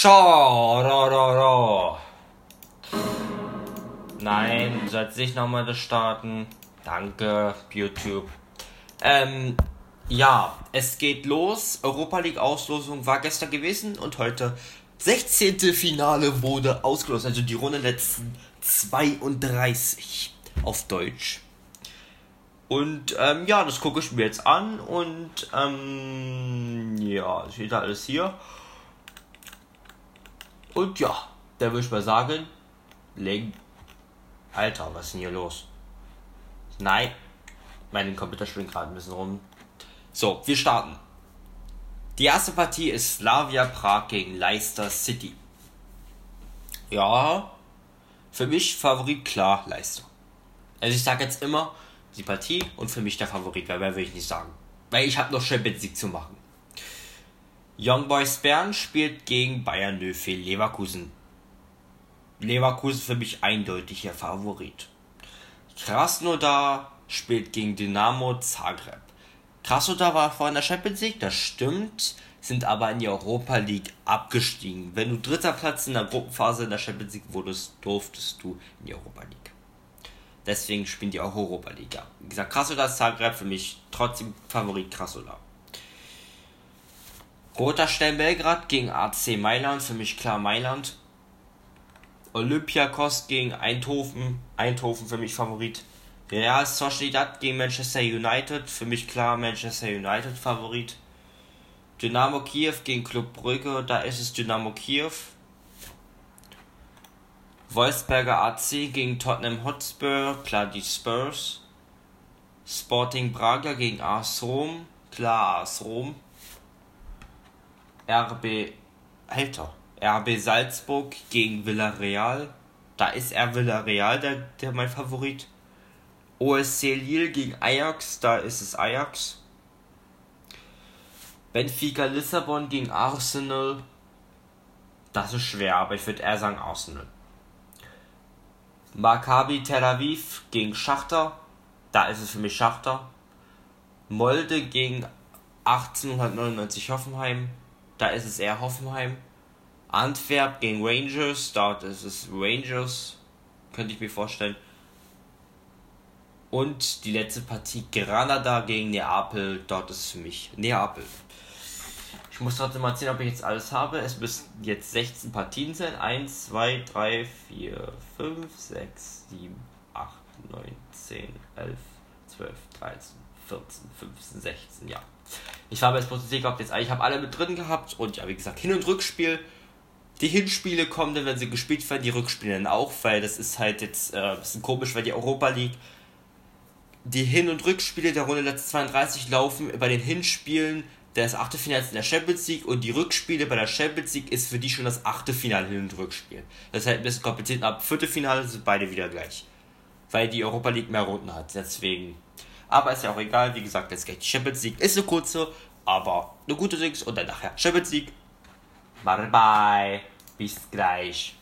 Schau, Nein, du sollst nicht nochmal das starten. Danke, YouTube. Ähm, ja, es geht los. Europa League Auslosung war gestern gewesen und heute 16. Finale wurde ausgelost. Also die Runde letzten 32 auf Deutsch. Und ähm, ja, das gucke ich mir jetzt an und ähm, ja, steht alles hier. Und ja, da würde ich mal sagen, legen. Alter, was ist denn hier los? Nein, mein Computer springt gerade ein bisschen rum. So, wir starten. Die erste Partie ist Slavia Prag gegen Leicester City. Ja, für mich Favorit klar Leicester. Also ich sage jetzt immer die Partie und für mich der Favorit, weil mehr will ich nicht sagen. Weil ich habe noch Champions League zu machen. Young Boys Bern spielt gegen Bayern Nöfe Leverkusen. Leverkusen für mich eindeutig der Favorit. Krasnodar spielt gegen Dynamo Zagreb. Krasnodar war vor der Champions League, das stimmt, sind aber in die Europa League abgestiegen. Wenn du dritter Platz in der Gruppenphase in der Champions League wurdest, durftest du in die Europa League. Deswegen spielen die auch Europa League. Wie gesagt, Krasnodar Zagreb für mich trotzdem Favorit Krasnodar. Roter Stern Belgrad gegen AC Mailand, für mich klar Mailand. Olympiakos gegen Eindhoven, Eindhoven für mich Favorit. Real Sociedad gegen Manchester United, für mich klar Manchester United Favorit. Dynamo Kiew gegen Club Brügge, da ist es Dynamo Kiew. Wolfsberger AC gegen Tottenham Hotspur, klar die Spurs. Sporting Braga gegen AS Rom, klar AS Rom. RB, Alter, RB Salzburg gegen Villarreal. Da ist er Villarreal der, der mein Favorit. OSC Lille gegen Ajax, da ist es Ajax. Benfica Lissabon gegen Arsenal. Das ist schwer, aber ich würde eher sagen Arsenal. Maccabi Tel Aviv gegen Schachter. Da ist es für mich Schachter. Molde gegen 1899 Hoffenheim. Da ist es eher Hoffenheim. Antwerp gegen Rangers. Dort ist es Rangers. Könnte ich mir vorstellen. Und die letzte Partie Granada gegen Neapel. Dort ist es für mich Neapel. Ich muss trotzdem mal sehen, ob ich jetzt alles habe. Es müssen jetzt 16 Partien sein. 1, 2, 3, 4, 5, 6, 7, 8, 9, 10, 11, 12, 13, 14, 15, 16, ja. Ich habe jetzt bloß gehabt, jetzt ich habe alle mit drin gehabt und ja, wie gesagt, Hin- und Rückspiel. Die Hinspiele kommen dann, wenn sie gespielt werden, die Rückspiele dann auch, weil das ist halt jetzt äh, ein bisschen komisch, weil die Europa League die Hin- und Rückspiele der Runde letzte 32 laufen bei den Hinspielen das Achtelfinale in der Champions League und die Rückspiele bei der Champions League ist für die schon das Achtelfinale Hin- und Rückspiel. Das ist halt ein bisschen kompliziert. Ab Viertelfinale sind beide wieder gleich. Weil die Europa League mehr Runden hat. Deswegen. Aber ist ja auch egal. Wie gesagt, jetzt die Champions League. Ist eine kurze, aber eine gute Dings. Und dann nachher Champions League. Bye bye. Bis gleich.